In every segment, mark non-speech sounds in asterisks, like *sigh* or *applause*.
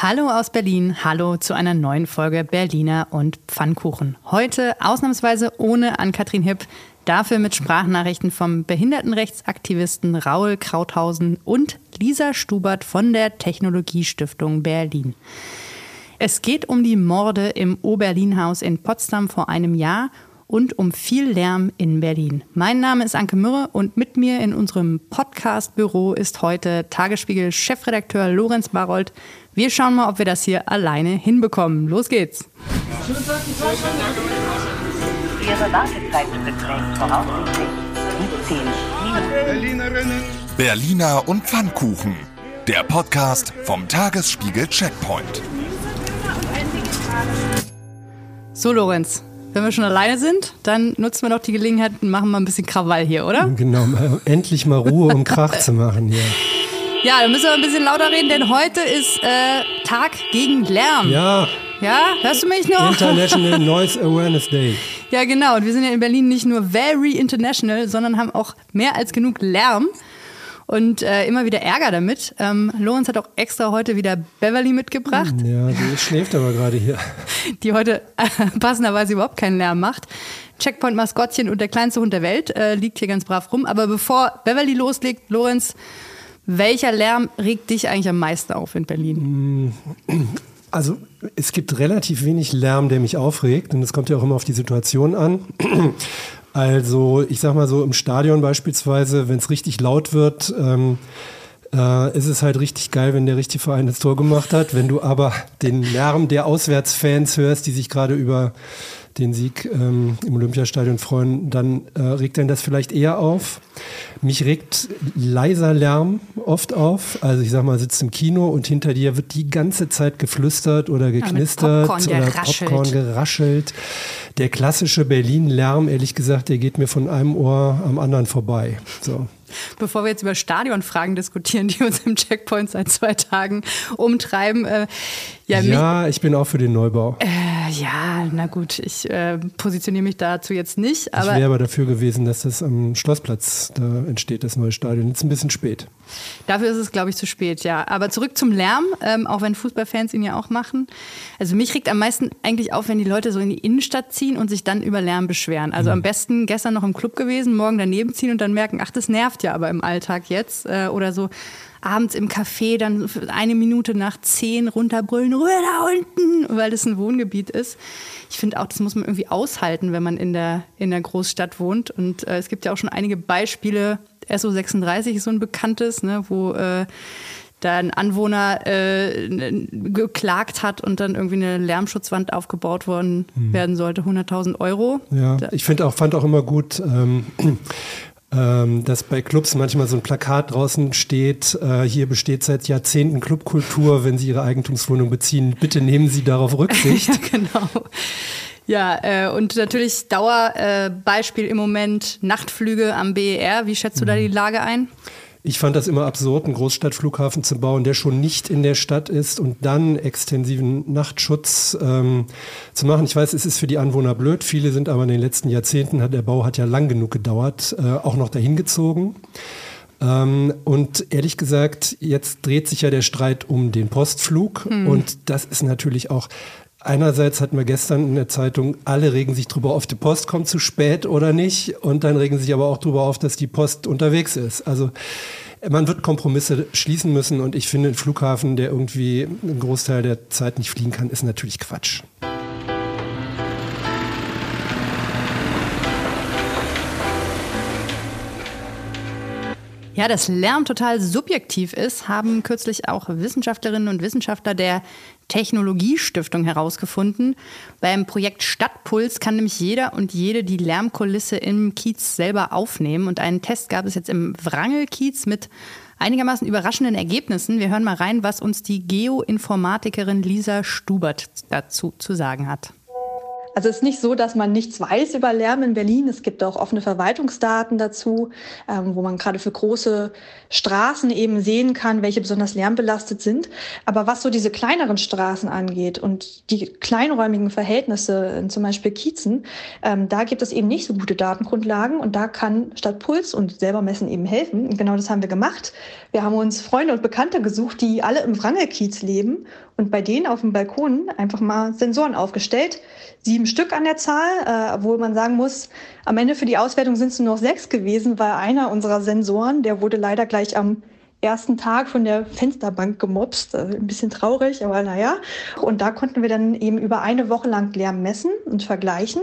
Hallo aus Berlin, hallo zu einer neuen Folge Berliner und Pfannkuchen. Heute ausnahmsweise ohne Ann-Kathrin Hipp, dafür mit Sprachnachrichten vom Behindertenrechtsaktivisten Raul Krauthausen und Lisa Stubert von der Technologiestiftung Berlin. Es geht um die Morde im Oberlin-Haus in Potsdam vor einem Jahr und um viel Lärm in Berlin. Mein Name ist Anke Mürre und mit mir in unserem Podcast-Büro ist heute Tagesspiegel-Chefredakteur Lorenz Barold. Wir schauen mal, ob wir das hier alleine hinbekommen. Los geht's. Ihre Wartezeit beträgt voraussichtlich 17 Minuten. Berliner und Pfannkuchen. Der Podcast vom Tagesspiegel Checkpoint. So, Lorenz, wenn wir schon alleine sind, dann nutzen wir doch die Gelegenheit und machen mal ein bisschen Krawall hier, oder? Genau, endlich mal Ruhe und Krach zu machen hier. Ja, dann müssen wir ein bisschen lauter reden, denn heute ist äh, Tag gegen Lärm. Ja, Ja, hörst du mich noch? International *laughs* Noise Awareness Day. Ja, genau. Und wir sind ja in Berlin nicht nur very international, sondern haben auch mehr als genug Lärm und äh, immer wieder Ärger damit. Ähm, Lorenz hat auch extra heute wieder Beverly mitgebracht, Ja, die schläft aber gerade hier. *laughs* die heute äh, passenderweise überhaupt keinen Lärm macht. Checkpoint-Maskottchen und der kleinste Hund der Welt äh, liegt hier ganz brav rum. Aber bevor Beverly loslegt, Lorenz, welcher Lärm regt dich eigentlich am meisten auf in Berlin? Also es gibt relativ wenig Lärm, der mich aufregt und es kommt ja auch immer auf die Situation an. Also ich sag mal so im Stadion beispielsweise, wenn es richtig laut wird, ähm, äh, ist es halt richtig geil, wenn der richtige Verein das Tor gemacht hat. Wenn du aber den Lärm der Auswärtsfans hörst, die sich gerade über den Sieg ähm, im Olympiastadion freuen, dann äh, regt dann das vielleicht eher auf. Mich regt leiser Lärm oft auf. Also ich sag mal, sitzt im Kino und hinter dir wird die ganze Zeit geflüstert oder geknistert Popcorn oder geraschelt. Popcorn geraschelt. Der klassische Berlin-Lärm, ehrlich gesagt, der geht mir von einem Ohr am anderen vorbei. So. Bevor wir jetzt über Stadionfragen diskutieren, die uns im Checkpoint seit zwei Tagen umtreiben. Äh, ja, mich- Ja, ich bin auch für den Neubau. Äh, ja, na gut, ich äh, positioniere mich dazu jetzt nicht, ich aber wäre aber dafür gewesen, dass das am Schlossplatz da entsteht, das neue Stadion. Jetzt ein bisschen spät. dafür ist es, glaube ich, zu spät, ja. Aber zurück zum Lärm, ähm, auch wenn Fußballfans ihn ja auch machen. Also mich regt am meisten eigentlich auf, wenn die Leute so in die Innenstadt ziehen und sich dann über Lärm beschweren. Also am besten gestern noch im Club gewesen, morgen daneben ziehen und dann merken, ach, das nervt ja aber im Alltag jetzt. Äh, oder so abends im Café dann eine Minute nach zehn runterbrüllen, Ruhe da unten, weil das ein Wohngebiet ist. Ich finde auch, das muss man irgendwie aushalten, wenn man in der, in der Großstadt wohnt. Und äh, es gibt ja auch schon einige Beispiele. SO36 ist so ein bekanntes, ne, wo äh, da ein Anwohner äh, geklagt hat und dann irgendwie eine Lärmschutzwand aufgebaut worden werden sollte, 100.000 Euro. Ja, ich finde auch, fand auch immer gut, ähm, ähm, dass bei Clubs manchmal so ein Plakat draußen steht, äh, hier besteht seit Jahrzehnten Clubkultur, wenn Sie Ihre Eigentumswohnung beziehen, bitte nehmen Sie darauf Rücksicht. *laughs* genau. Ja, äh, und natürlich Dauerbeispiel äh, im Moment Nachtflüge am BER. Wie schätzt du da die Lage ein? Ich fand das immer absurd, einen Großstadtflughafen zu bauen, der schon nicht in der Stadt ist und dann extensiven Nachtschutz ähm, zu machen. Ich weiß, es ist für die Anwohner blöd. Viele sind aber in den letzten Jahrzehnten, hat der Bau hat ja lang genug gedauert, äh, auch noch dahin gezogen. Ähm, und ehrlich gesagt, jetzt dreht sich ja der Streit um den Postflug und das ist natürlich auch Einerseits hatten wir gestern in der Zeitung, alle regen sich drüber auf, die Post kommt zu spät oder nicht. Und dann regen sich aber auch drüber auf, dass die Post unterwegs ist. Also man wird Kompromisse schließen müssen. Und ich finde, ein Flughafen, der irgendwie einen Großteil der Zeit nicht fliegen kann, ist natürlich Quatsch. Ja, dass Lärm total subjektiv ist, haben kürzlich auch Wissenschaftlerinnen und Wissenschaftler der Technologiestiftung herausgefunden. Beim Projekt Stadtpuls kann nämlich jeder und jede die Lärmkulisse im Kiez selber aufnehmen. Und einen Test gab es jetzt im Wrangelkiez mit einigermaßen überraschenden Ergebnissen. Wir hören mal rein, was uns die Geoinformatikerin Lisa Stubert dazu zu sagen hat. Also es ist nicht so, dass man nichts weiß über Lärm in Berlin. Es gibt auch offene Verwaltungsdaten dazu, ähm, wo man gerade für große Straßen eben sehen kann, welche besonders lärmbelastet sind. Aber was so diese kleineren Straßen angeht und die kleinräumigen Verhältnisse, in zum Beispiel Kiezen, ähm, da gibt es eben nicht so gute Datengrundlagen und da kann Stadtpuls und selber messen eben helfen. Und genau das haben wir gemacht. Wir haben uns Freunde und Bekannte gesucht, die alle im Wrangelkiez leben und bei denen auf dem Balkon einfach mal Sensoren aufgestellt. Sieben Stück an der Zahl, äh, obwohl man sagen muss, am Ende für die Auswertung sind es nur noch sechs gewesen, weil einer unserer Sensoren, der wurde leider gleich am ersten Tag von der Fensterbank gemobst. Also ein bisschen traurig, aber naja. Und da konnten wir dann eben über eine Woche lang Lärm messen und vergleichen.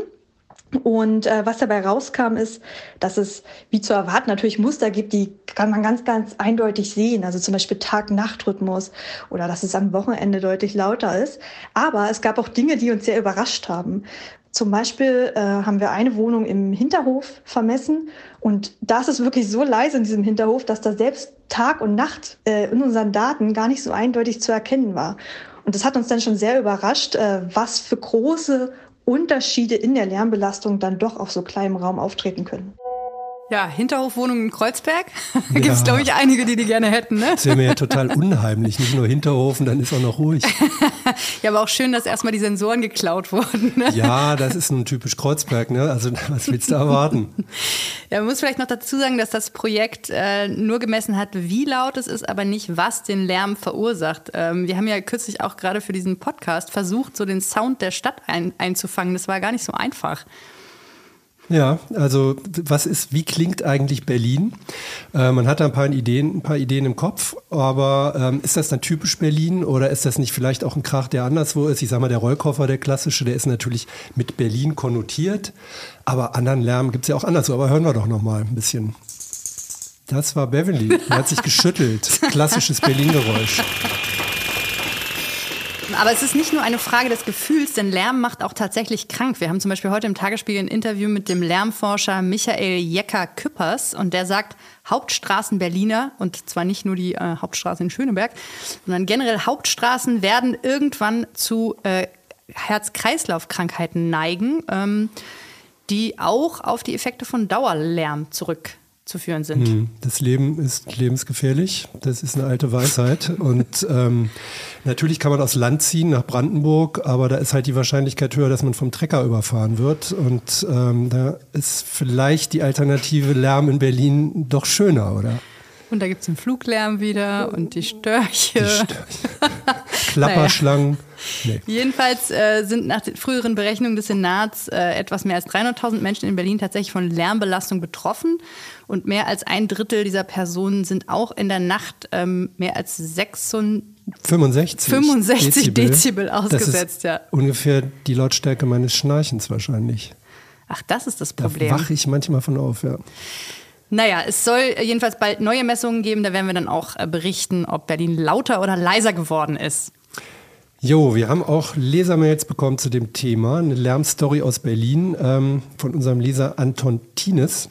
Und äh, was dabei rauskam, ist, dass es, wie zu erwarten, natürlich Muster gibt, die kann man ganz, ganz eindeutig sehen. Also zum Beispiel Tag-Nacht-Rhythmus oder dass es am Wochenende deutlich lauter ist. Aber es gab auch Dinge, die uns sehr überrascht haben. Zum Beispiel äh, haben wir eine Wohnung im Hinterhof vermessen und da ist wirklich so leise in diesem Hinterhof, dass da selbst Tag und Nacht äh, in unseren Daten gar nicht so eindeutig zu erkennen war. Und das hat uns dann schon sehr überrascht, äh, was für große Unterschiede in der Lärmbelastung dann doch auf so kleinem Raum auftreten können. Ja, Hinterhofwohnungen in Kreuzberg. *laughs* Ja. Gibt es, glaube ich, einige, die die gerne hätten. Ne? Das wäre mir ja total *laughs* unheimlich. Nicht nur Hinterhofen, dann ist auch noch ruhig. *laughs* ja, aber auch schön, dass erstmal die Sensoren geklaut wurden. Ne? Ja, das ist ein typisch Kreuzberg. Ne? Also was willst du erwarten? ja, man muss vielleicht noch dazu sagen, dass das Projekt äh, nur gemessen hat, wie laut es ist, aber nicht, was den Lärm verursacht. Ähm, wir haben ja kürzlich auch gerade für diesen Podcast versucht, so den Sound der Stadt ein, einzufangen. Das war gar nicht so einfach. Ja, also was ist, wie klingt eigentlich Berlin? Äh, man hat da ein paar Ideen, ein paar Ideen im Kopf, aber ähm, ist das dann typisch Berlin oder ist das nicht vielleicht auch ein Krach, der anderswo ist? Ich sage mal, der Rollkoffer, der klassische, der ist natürlich mit Berlin konnotiert, aber anderen Lärm gibt es ja auch anderswo. Aber hören wir doch noch mal ein bisschen. Das war Beverly, der hat sich *laughs* geschüttelt. Klassisches Berlin-Geräusch. Aber es ist nicht nur eine Frage des Gefühls, denn Lärm macht auch tatsächlich krank. Wir haben zum Beispiel heute im Tagesspiegel ein Interview mit dem Lärmforscher Michael Jecker-Küppers und der sagt, Hauptstraßen Berliner, und zwar nicht nur die äh, Hauptstraße in Schöneberg, sondern generell Hauptstraßen werden irgendwann zu äh, Herz-Kreislauf-Krankheiten neigen, ähm, die auch auf die Effekte von Dauerlärm zurück zu führen sind. Hm, das Leben ist lebensgefährlich. Das ist eine alte Weisheit. Und ähm, natürlich kann man aus Land ziehen nach Brandenburg, aber da ist halt die Wahrscheinlichkeit höher, dass man vom Trecker überfahren wird. Und ähm, da ist vielleicht die alternative Lärm in Berlin doch schöner, oder? Und da gibt es den Fluglärm wieder und die Störche. Die Störche. Klapperschlangen. Nee. Jedenfalls äh, sind nach den früheren Berechnungen des Senats äh, etwas mehr als 300.000 Menschen in Berlin tatsächlich von Lärmbelastung betroffen. Und mehr als ein Drittel dieser Personen sind auch in der Nacht ähm, mehr als 65, 65 Dezibel, Dezibel ausgesetzt. Das ist ja. ungefähr die Lautstärke meines Schnarchens wahrscheinlich. Ach, das ist das Problem. Da wache ich manchmal von auf, ja. Naja, es soll jedenfalls bald neue Messungen geben. Da werden wir dann auch äh, berichten, ob Berlin lauter oder leiser geworden ist. Jo, wir haben auch Lesermails bekommen zu dem Thema. Eine Lärmstory aus Berlin ähm, von unserem Leser Anton Tines.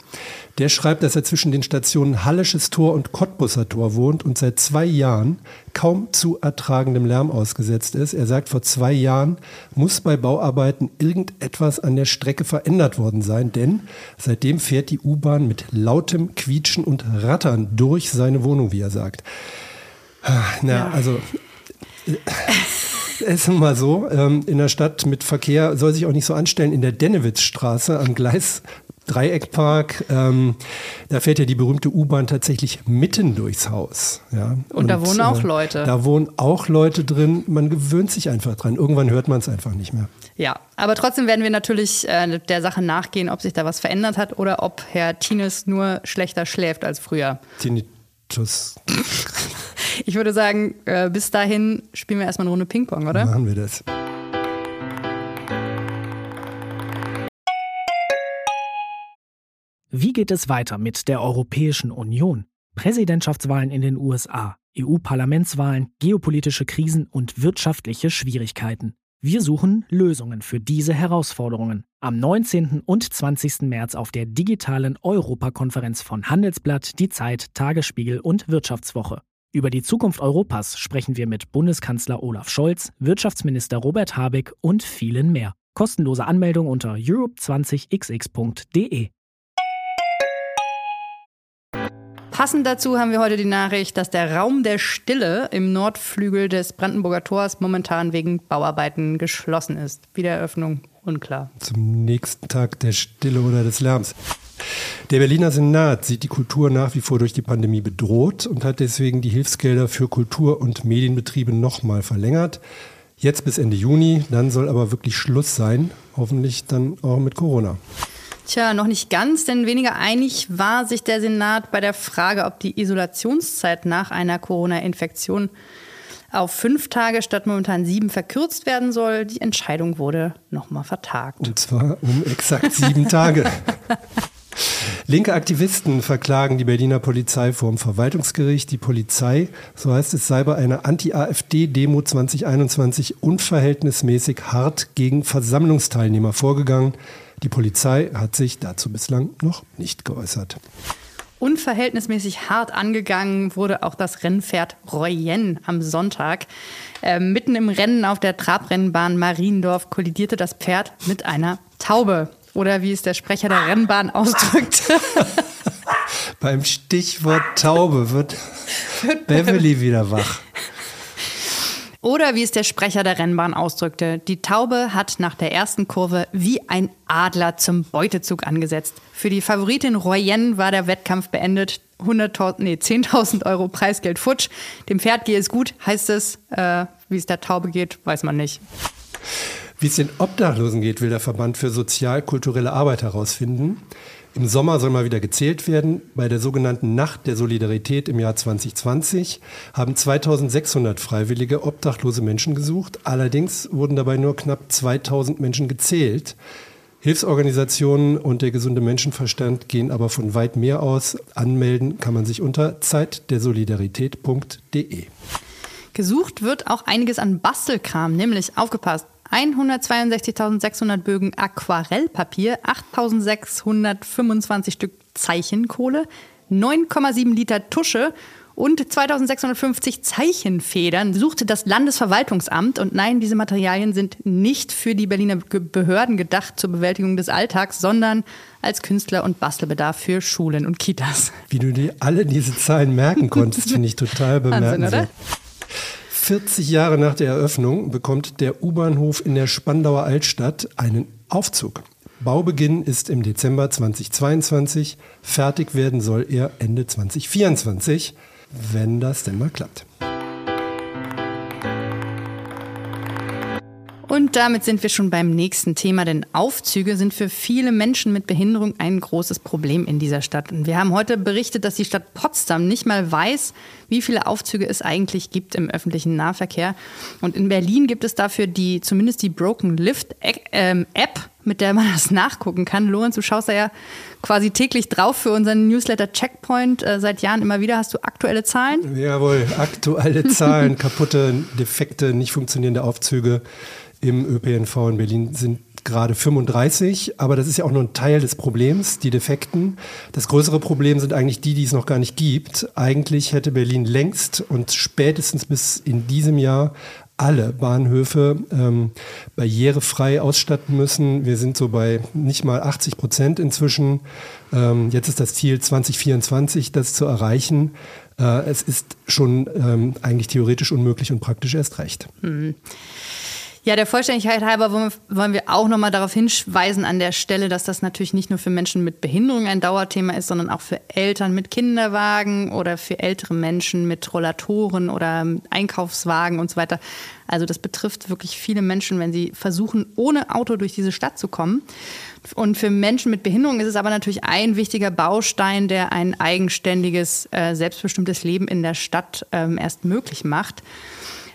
Der schreibt, dass er zwischen den Stationen Hallisches Tor und Cottbusser Tor wohnt und seit zwei Jahren kaum zu ertragendem Lärm ausgesetzt ist. Er sagt, vor zwei Jahren muss bei Bauarbeiten irgendetwas an der Strecke verändert worden sein, denn seitdem fährt die U-Bahn mit lautem Quietschen und Rattern durch seine Wohnung, wie er sagt. Ah, na, ja. also. *laughs* Es ist nun mal so, ähm, in der Stadt mit Verkehr soll sich auch nicht so anstellen. In der Dennewitzstraße am Gleis Dreieckpark, ähm, da fährt ja die berühmte U-Bahn tatsächlich mitten durchs Haus. Ja. Und, und da wohnen auch äh, Leute. Da wohnen auch Leute drin. Man gewöhnt sich einfach dran. Irgendwann hört man es einfach nicht mehr. Ja, aber trotzdem werden wir natürlich äh, der Sache nachgehen, ob sich da was verändert hat oder ob Herr Tines nur schlechter schläft als früher. Tinnitus. *laughs* ich würde sagen, äh, bis dahin spielen wir erstmal eine Runde Ping-Pong, oder? Machen wir das. Wie geht es weiter mit der Europäischen Union? Präsidentschaftswahlen in den USA, EU-Parlamentswahlen, geopolitische Krisen und wirtschaftliche Schwierigkeiten. Wir suchen Lösungen für diese Herausforderungen. Am 19. und 20. März auf der digitalen Europakonferenz von Handelsblatt, Die Zeit, Tagesspiegel und Wirtschaftswoche. Über die Zukunft Europas sprechen wir mit Bundeskanzler Olaf Scholz, Wirtschaftsminister Robert Habeck und vielen mehr. Kostenlose Anmeldung unter europe20xx.de. Passend dazu haben wir heute die Nachricht, dass der Raum der Stille im Nordflügel des Brandenburger Tors momentan wegen Bauarbeiten geschlossen ist. Wiedereröffnung unklar. Zum nächsten Tag der Stille oder des Lärms. Der Berliner Senat sieht die Kultur nach wie vor durch die Pandemie bedroht und hat deswegen die Hilfsgelder für Kultur- und Medienbetriebe nochmal verlängert. Jetzt bis Ende Juni, dann soll aber wirklich Schluss sein, hoffentlich dann auch mit Corona. Tja, noch nicht ganz, denn weniger einig war sich der Senat bei der Frage, ob die Isolationszeit nach einer Corona-Infektion auf fünf Tage statt momentan sieben verkürzt werden soll. Die Entscheidung wurde nochmal vertagt. Und zwar um exakt sieben Tage. *laughs* Linke Aktivisten verklagen die Berliner Polizei vor dem Verwaltungsgericht. Die Polizei, so heißt es, sei bei einer Anti-AfD-Demo 2021 unverhältnismäßig hart gegen Versammlungsteilnehmer vorgegangen. Die Polizei hat sich dazu bislang noch nicht geäußert. Unverhältnismäßig hart angegangen wurde auch das Rennpferd Royen am Sonntag. Äh, mitten im Rennen auf der Trabrennbahn Mariendorf kollidierte das Pferd mit einer Taube. Oder wie es der Sprecher der Rennbahn ausdrückte. *laughs* Beim Stichwort Taube wird Beverly wieder wach. Oder wie es der Sprecher der Rennbahn ausdrückte, die Taube hat nach der ersten Kurve wie ein Adler zum Beutezug angesetzt. Für die Favoritin Royen war der Wettkampf beendet. 100.000, nee, 10.000 Euro Preisgeld futsch. Dem Pferd gehe es gut, heißt es. Äh, wie es der Taube geht, weiß man nicht. Wie es den Obdachlosen geht, will der Verband für sozial-kulturelle Arbeit herausfinden. Im Sommer soll mal wieder gezählt werden. Bei der sogenannten Nacht der Solidarität im Jahr 2020 haben 2600 freiwillige obdachlose Menschen gesucht. Allerdings wurden dabei nur knapp 2000 Menschen gezählt. Hilfsorganisationen und der gesunde Menschenverstand gehen aber von weit mehr aus. Anmelden kann man sich unter zeitdersolidarität.de. Gesucht wird auch einiges an Bastelkram, nämlich aufgepasst. 162.600 Bögen Aquarellpapier, 8.625 Stück Zeichenkohle, 9,7 Liter Tusche und 2650 Zeichenfedern suchte das Landesverwaltungsamt. Und nein, diese Materialien sind nicht für die Berliner Behörden gedacht zur Bewältigung des Alltags, sondern als Künstler- und Bastelbedarf für Schulen und Kitas. Wie du dir alle diese Zahlen merken konntest, *laughs* finde ich total bemerkenswert. 40 Jahre nach der Eröffnung bekommt der U-Bahnhof in der Spandauer Altstadt einen Aufzug. Baubeginn ist im Dezember 2022. Fertig werden soll er Ende 2024, wenn das denn mal klappt. Und damit sind wir schon beim nächsten Thema, denn Aufzüge sind für viele Menschen mit Behinderung ein großes Problem in dieser Stadt. Und wir haben heute berichtet, dass die Stadt Potsdam nicht mal weiß, wie viele Aufzüge es eigentlich gibt im öffentlichen Nahverkehr. Und in Berlin gibt es dafür die, zumindest die Broken Lift ähm, App, mit der man *laughs* das nachgucken kann. Lorenz, du schaust da ja quasi täglich drauf für unseren Newsletter Checkpoint. Äh, seit Jahren immer wieder. Hast du aktuelle Zahlen? Jawohl, aktuelle Zahlen, *laughs* kaputte, defekte, nicht funktionierende Aufzüge im ÖPNV in Berlin sind gerade 35, aber das ist ja auch nur ein Teil des Problems, die Defekten. Das größere Problem sind eigentlich die, die es noch gar nicht gibt. Eigentlich hätte Berlin längst und spätestens bis in diesem Jahr alle Bahnhöfe ähm, barrierefrei ausstatten müssen. Wir sind so bei nicht mal 80 Prozent inzwischen. Ähm, jetzt ist das Ziel 2024, das zu erreichen. Äh, es ist schon ähm, eigentlich theoretisch unmöglich und praktisch erst recht. Mhm. Ja, der Vollständigkeit halber wollen wir auch nochmal darauf hinweisen an der Stelle, dass das natürlich nicht nur für Menschen mit Behinderung ein Dauerthema ist, sondern auch für Eltern mit Kinderwagen oder für ältere Menschen mit Rollatoren oder Einkaufswagen und so weiter. Also das betrifft wirklich viele Menschen, wenn sie versuchen, ohne Auto durch diese Stadt zu kommen. Und für Menschen mit Behinderung ist es aber natürlich ein wichtiger Baustein, der ein eigenständiges, äh, selbstbestimmtes Leben in der Stadt ähm, erst möglich macht.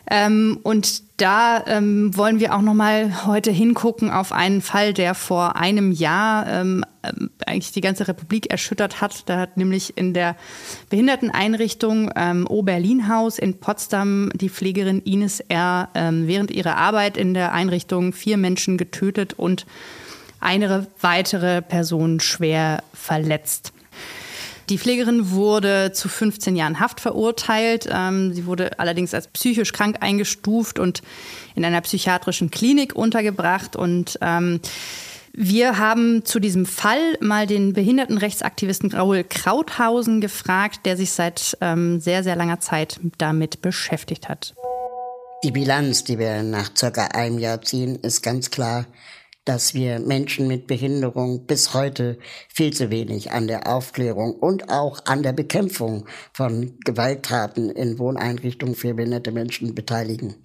Ähm, und da ähm, wollen wir auch noch mal heute hingucken auf einen Fall, der vor einem Jahr ähm, ähm, eigentlich die ganze Republik erschüttert hat. Da hat nämlich in der Behinderteneinrichtung ähm, O-Berlin-Haus in Potsdam die Pflegerin Ines R. Ähm, während ihrer Arbeit in der Einrichtung vier Menschen getötet und eine weitere Person schwer verletzt. Die Pflegerin wurde zu 15 Jahren Haft verurteilt. Ähm, sie wurde allerdings als psychisch krank eingestuft und in einer psychiatrischen Klinik untergebracht. Und ähm, wir haben zu diesem Fall mal den Behindertenrechtsaktivisten Raoul Krauthausen gefragt, der sich seit ähm, sehr, sehr langer Zeit damit beschäftigt hat. Die Bilanz, die wir nach circa einem Jahr ziehen, ist ganz klar, dass wir Menschen mit Behinderung bis heute viel zu wenig an der Aufklärung und auch an der Bekämpfung von Gewalttaten in Wohneinrichtungen für behinderte Menschen beteiligen.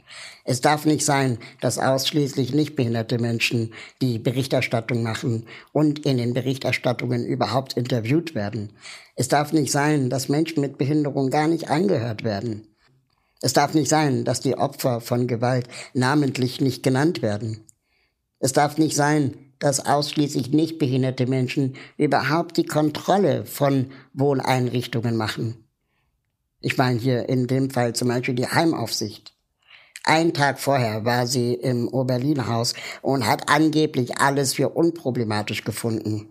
Es darf nicht sein, dass ausschließlich nicht behinderte Menschen die Berichterstattung machen und in den Berichterstattungen überhaupt interviewt werden. Es darf nicht sein, dass Menschen mit Behinderung gar nicht angehört werden. Es darf nicht sein, dass die Opfer von Gewalt namentlich nicht genannt werden. Es darf nicht sein, dass ausschließlich nicht behinderte Menschen überhaupt die Kontrolle von Wohneinrichtungen machen. Ich meine hier in dem Fall zum Beispiel die Heimaufsicht. Ein Tag vorher war sie im Oberlin-Haus und hat angeblich alles für unproblematisch gefunden.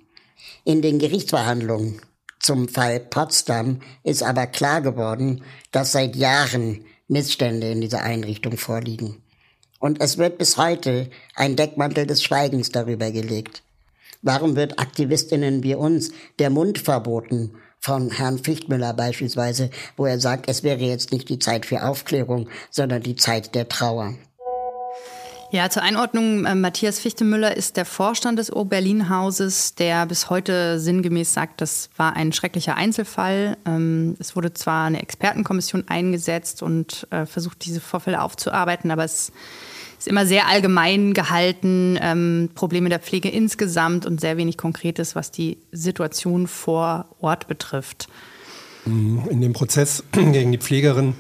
In den Gerichtsverhandlungen zum Fall Potsdam ist aber klar geworden, dass seit Jahren Missstände in dieser Einrichtung vorliegen. Und es wird bis heute ein Deckmantel des Schweigens darüber gelegt. Warum wird Aktivistinnen wie uns der Mund verboten, von Herrn Fichtmüller beispielsweise, wo er sagt, es wäre jetzt nicht die Zeit für Aufklärung, sondern die Zeit der Trauer? Ja, zur Einordnung, äh, Matthias Fichtemüller ist der Vorstand des O-Berlin-Hauses, der bis heute sinngemäß sagt, das war ein schrecklicher Einzelfall. Ähm, es wurde zwar eine Expertenkommission eingesetzt und äh, versucht, diese Vorfälle aufzuarbeiten, aber es ist immer sehr allgemein gehalten, ähm, Probleme der Pflege insgesamt und sehr wenig Konkretes, was die Situation vor Ort betrifft. In dem Prozess *clears throat* gegen die Pflegerin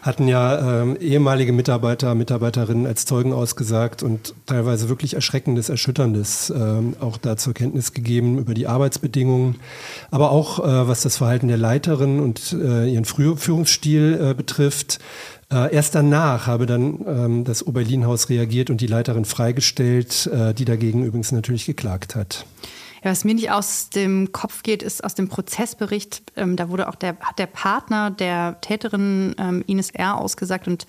hatten ja ähm, ehemalige Mitarbeiter, Mitarbeiterinnen als Zeugen ausgesagt und teilweise wirklich Erschreckendes, Erschütterndes ähm, auch da zur Kenntnis gegeben über die Arbeitsbedingungen, aber auch äh, was das Verhalten der Leiterin und äh, ihren Führungsstil äh, betrifft. Äh, erst danach habe dann ähm, das Oberlin-Haus reagiert und die Leiterin freigestellt, äh, die dagegen übrigens natürlich geklagt hat. Ja, was mir nicht aus dem Kopf geht, ist aus dem Prozessbericht, ähm, da wurde auch der, hat der Partner der Täterin ähm, Ines R. ausgesagt und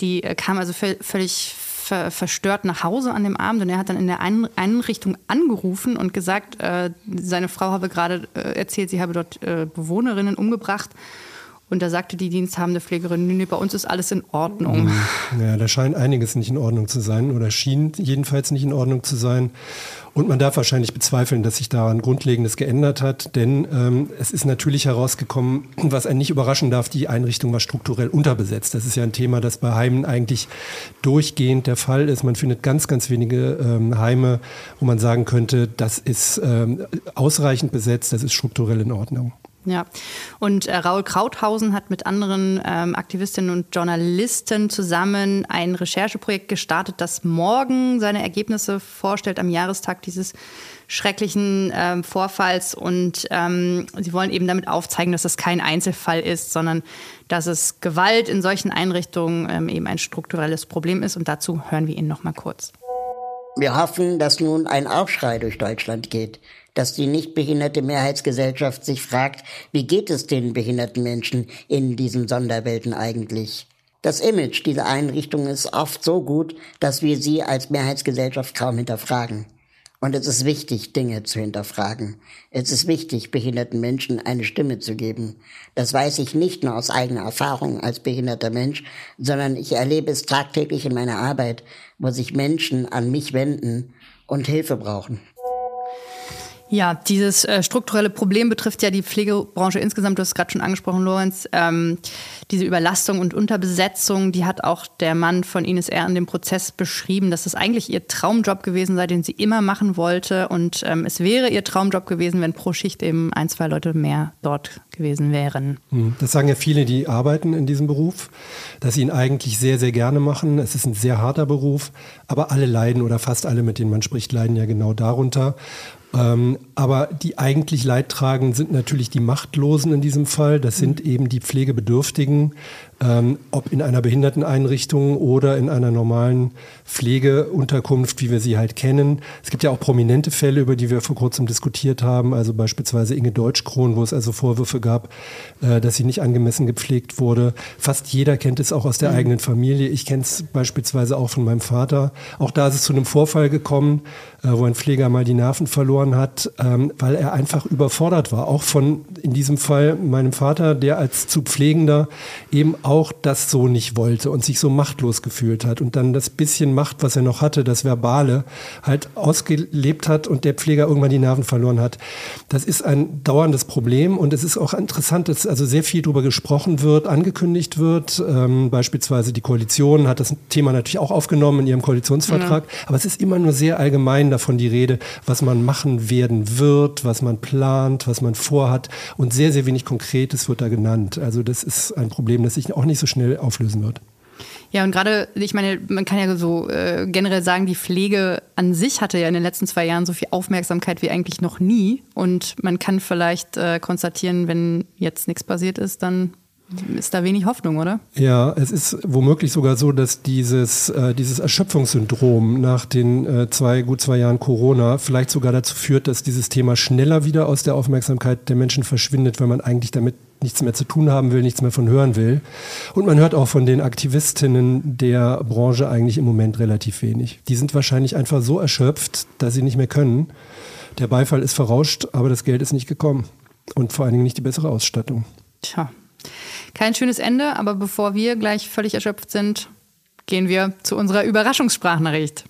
die äh, kam also völlig ver verstört nach Hause an dem Abend und er hat dann in der Ein Einrichtung angerufen und gesagt, äh, seine Frau habe gerade äh, erzählt, sie habe dort äh, Bewohnerinnen umgebracht. Und da sagte die diensthabende Pflegerin, nee, bei uns ist alles in Ordnung. Ja, da scheint einiges nicht in Ordnung zu sein oder schien jedenfalls nicht in Ordnung zu sein. Und man darf wahrscheinlich bezweifeln, dass sich daran Grundlegendes geändert hat, denn ähm, es ist natürlich herausgekommen, was einen nicht überraschen darf, die Einrichtung war strukturell unterbesetzt. Das ist ja ein Thema, das bei Heimen eigentlich durchgehend der Fall ist. Man findet ganz, ganz wenige ähm, Heime, wo man sagen könnte, das ist ähm, ausreichend besetzt, das ist strukturell in Ordnung. Ja, und äh, Raul Krauthausen hat mit anderen ähm, Aktivistinnen und Journalisten zusammen ein Rechercheprojekt gestartet, das morgen seine Ergebnisse vorstellt am Jahrestag dieses schrecklichen ähm, Vorfalls. Und ähm, sie wollen eben damit aufzeigen, dass das kein Einzelfall ist, sondern dass es Gewalt in solchen Einrichtungen ähm, eben ein strukturelles Problem ist. Und dazu hören wir ihn noch mal kurz. Wir hoffen, dass nun ein Aufschrei durch Deutschland geht dass die nicht behinderte Mehrheitsgesellschaft sich fragt, wie geht es den behinderten Menschen in diesen Sonderwelten eigentlich? Das Image dieser Einrichtung ist oft so gut, dass wir sie als Mehrheitsgesellschaft kaum hinterfragen. Und es ist wichtig, Dinge zu hinterfragen. Es ist wichtig, behinderten Menschen eine Stimme zu geben. Das weiß ich nicht nur aus eigener Erfahrung als behinderter Mensch, sondern ich erlebe es tagtäglich in meiner Arbeit, wo sich Menschen an mich wenden und Hilfe brauchen. Ja, dieses äh, strukturelle Problem betrifft ja die Pflegebranche insgesamt. Du hast es gerade schon angesprochen, Lorenz. Ähm, diese Überlastung und Unterbesetzung, die hat auch der Mann von Ines R. in dem Prozess beschrieben, dass es eigentlich ihr Traumjob gewesen sei, den sie immer machen wollte. Und ähm, es wäre ihr Traumjob gewesen, wenn pro Schicht eben ein, zwei Leute mehr dort gewesen wären. Hm, das sagen ja viele, die arbeiten in diesem Beruf, dass sie ihn eigentlich sehr, sehr gerne machen. Es ist ein sehr harter Beruf, aber alle leiden oder fast alle, mit denen man spricht, leiden ja genau darunter. Ähm, aber die eigentlich Leidtragenden sind natürlich die Machtlosen in diesem Fall. Das sind eben die Pflegebedürftigen, ähm, ob in einer Behinderteneinrichtung oder in einer normalen Pflegeunterkunft, wie wir sie halt kennen. Es gibt ja auch prominente Fälle, über die wir vor kurzem diskutiert haben, also beispielsweise Inge Deutschkron, wo es also Vorwürfe gab, äh, dass sie nicht angemessen gepflegt wurde. Fast jeder kennt es auch aus der mhm. eigenen Familie. Ich kenne es beispielsweise auch von meinem Vater. Auch da ist es zu einem Vorfall gekommen, äh, wo ein Pfleger mal die Nerven verloren hat, ähm, weil er einfach überfordert war. Auch von, in diesem Fall, meinem Vater, der als zu Pflegender eben auch auch das so nicht wollte und sich so machtlos gefühlt hat und dann das bisschen Macht, was er noch hatte, das Verbale, halt ausgelebt hat und der Pfleger irgendwann die Nerven verloren hat. Das ist ein dauerndes Problem und es ist auch interessant, dass also sehr viel darüber gesprochen wird, angekündigt wird. Ähm, beispielsweise die Koalition hat das Thema natürlich auch aufgenommen in ihrem Koalitionsvertrag, ja. aber es ist immer nur sehr allgemein davon die Rede, was man machen werden wird, was man plant, was man vorhat und sehr, sehr wenig Konkretes wird da genannt. Also das ist ein Problem, das sich auch nicht so schnell auflösen wird. Ja, und gerade, ich meine, man kann ja so äh, generell sagen, die Pflege an sich hatte ja in den letzten zwei Jahren so viel Aufmerksamkeit wie eigentlich noch nie. Und man kann vielleicht äh, konstatieren, wenn jetzt nichts passiert ist, dann ist da wenig Hoffnung, oder? Ja, es ist womöglich sogar so, dass dieses, äh, dieses Erschöpfungssyndrom nach den äh, zwei, gut zwei Jahren Corona vielleicht sogar dazu führt, dass dieses Thema schneller wieder aus der Aufmerksamkeit der Menschen verschwindet, weil man eigentlich damit nichts mehr zu tun haben will, nichts mehr von hören will. Und man hört auch von den Aktivistinnen der Branche eigentlich im Moment relativ wenig. Die sind wahrscheinlich einfach so erschöpft, dass sie nicht mehr können. Der Beifall ist verrauscht, aber das Geld ist nicht gekommen. Und vor allen Dingen nicht die bessere Ausstattung. Tja, kein schönes Ende, aber bevor wir gleich völlig erschöpft sind, gehen wir zu unserer Überraschungssprachnachricht.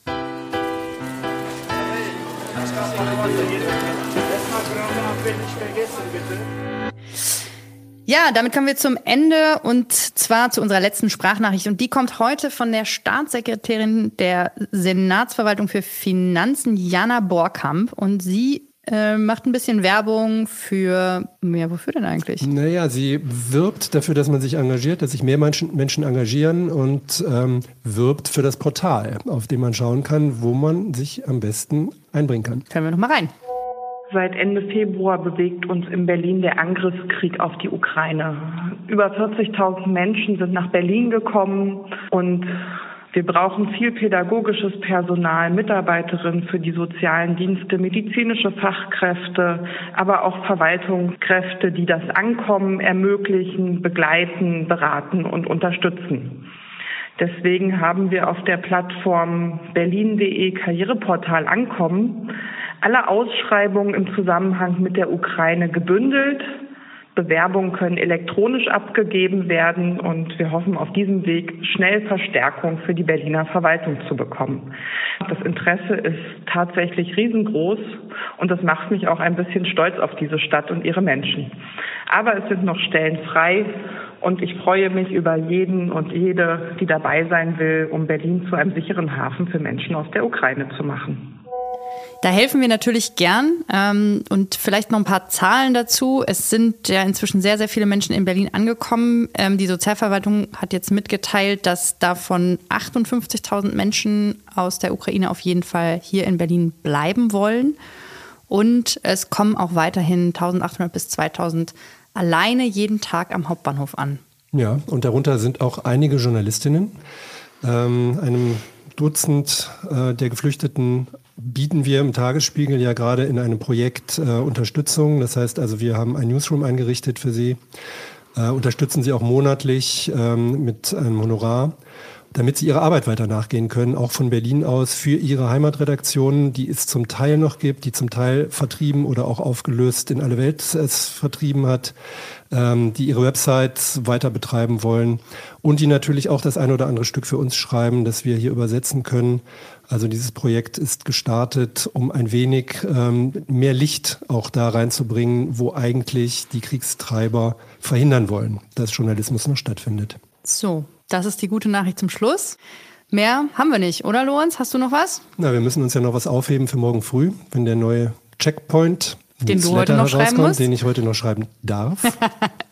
Ja, damit kommen wir zum Ende und zwar zu unserer letzten Sprachnachricht. Und die kommt heute von der Staatssekretärin der Senatsverwaltung für Finanzen, Jana Borkamp. Und sie äh, macht ein bisschen Werbung für, ja, wofür denn eigentlich? Naja, sie wirbt dafür, dass man sich engagiert, dass sich mehr Menschen, Menschen engagieren und ähm, wirbt für das Portal, auf dem man schauen kann, wo man sich am besten einbringen kann. Können wir noch mal rein. Seit Ende Februar bewegt uns in Berlin der Angriffskrieg auf die Ukraine. Über 40.000 Menschen sind nach Berlin gekommen und wir brauchen viel pädagogisches Personal, Mitarbeiterinnen für die sozialen Dienste, medizinische Fachkräfte, aber auch Verwaltungskräfte, die das Ankommen ermöglichen, begleiten, beraten und unterstützen. Deswegen haben wir auf der Plattform berlin.de Karriereportal Ankommen alle Ausschreibungen im Zusammenhang mit der Ukraine gebündelt. Bewerbungen können elektronisch abgegeben werden und wir hoffen auf diesem Weg schnell Verstärkung für die Berliner Verwaltung zu bekommen. Das Interesse ist tatsächlich riesengroß und das macht mich auch ein bisschen stolz auf diese Stadt und ihre Menschen. Aber es sind noch Stellen frei und ich freue mich über jeden und jede, die dabei sein will, um Berlin zu einem sicheren Hafen für Menschen aus der Ukraine zu machen. Da helfen wir natürlich gern ähm, und vielleicht noch ein paar Zahlen dazu. Es sind ja inzwischen sehr, sehr viele Menschen in Berlin angekommen. Ähm, die Sozialverwaltung hat jetzt mitgeteilt, dass davon 58.000 Menschen aus der Ukraine auf jeden Fall hier in Berlin bleiben wollen. Und es kommen auch weiterhin 1.800 bis 2.000 alleine jeden Tag am Hauptbahnhof an. Ja, und darunter sind auch einige Journalistinnen. Ähm, einem Dutzend äh, der Geflüchteten bieten wir im Tagesspiegel ja gerade in einem Projekt äh, Unterstützung. Das heißt also, wir haben ein Newsroom eingerichtet für sie, äh, unterstützen sie auch monatlich ähm, mit einem Honorar damit sie ihrer Arbeit weiter nachgehen können, auch von Berlin aus für ihre Heimatredaktionen, die es zum Teil noch gibt, die zum Teil vertrieben oder auch aufgelöst in alle Welt es vertrieben hat, ähm, die ihre Websites weiter betreiben wollen und die natürlich auch das ein oder andere Stück für uns schreiben, das wir hier übersetzen können. Also dieses Projekt ist gestartet, um ein wenig ähm, mehr Licht auch da reinzubringen, wo eigentlich die Kriegstreiber verhindern wollen, dass Journalismus noch stattfindet. So, das ist die gute Nachricht zum Schluss. Mehr haben wir nicht, oder Lorenz? Hast du noch was? Na, wir müssen uns ja noch was aufheben für morgen früh, wenn der neue Checkpoint, den du heute noch schreiben musst. den ich heute noch schreiben darf. *laughs*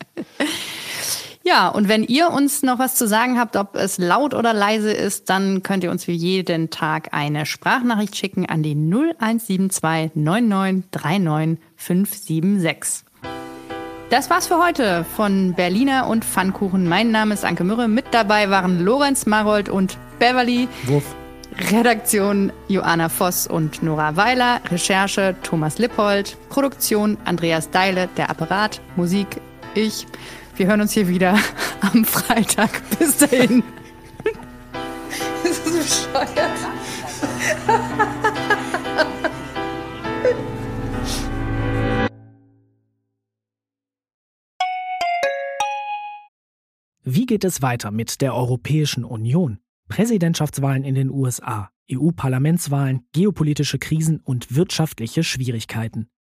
ja, und wenn ihr uns noch was zu sagen habt, ob es laut oder leise ist, dann könnt ihr uns wie jeden Tag eine Sprachnachricht schicken an die 0172 9939 576. Das war's für heute von Berliner und Pfannkuchen. Mein Name ist Anke Mürre. Mit dabei waren Lorenz Marold und Beverly. Wuff. Redaktion Joanna Voss und Nora Weiler. Recherche Thomas Lippold. Produktion Andreas Deile. Der Apparat. Musik ich. Wir hören uns hier wieder *laughs* am Freitag. Bis dahin. *laughs* das ist bescheuert. Wie geht es weiter mit der Europäischen Union? Präsidentschaftswahlen in den USA, EU-Parlamentswahlen, geopolitische Krisen und wirtschaftliche Schwierigkeiten.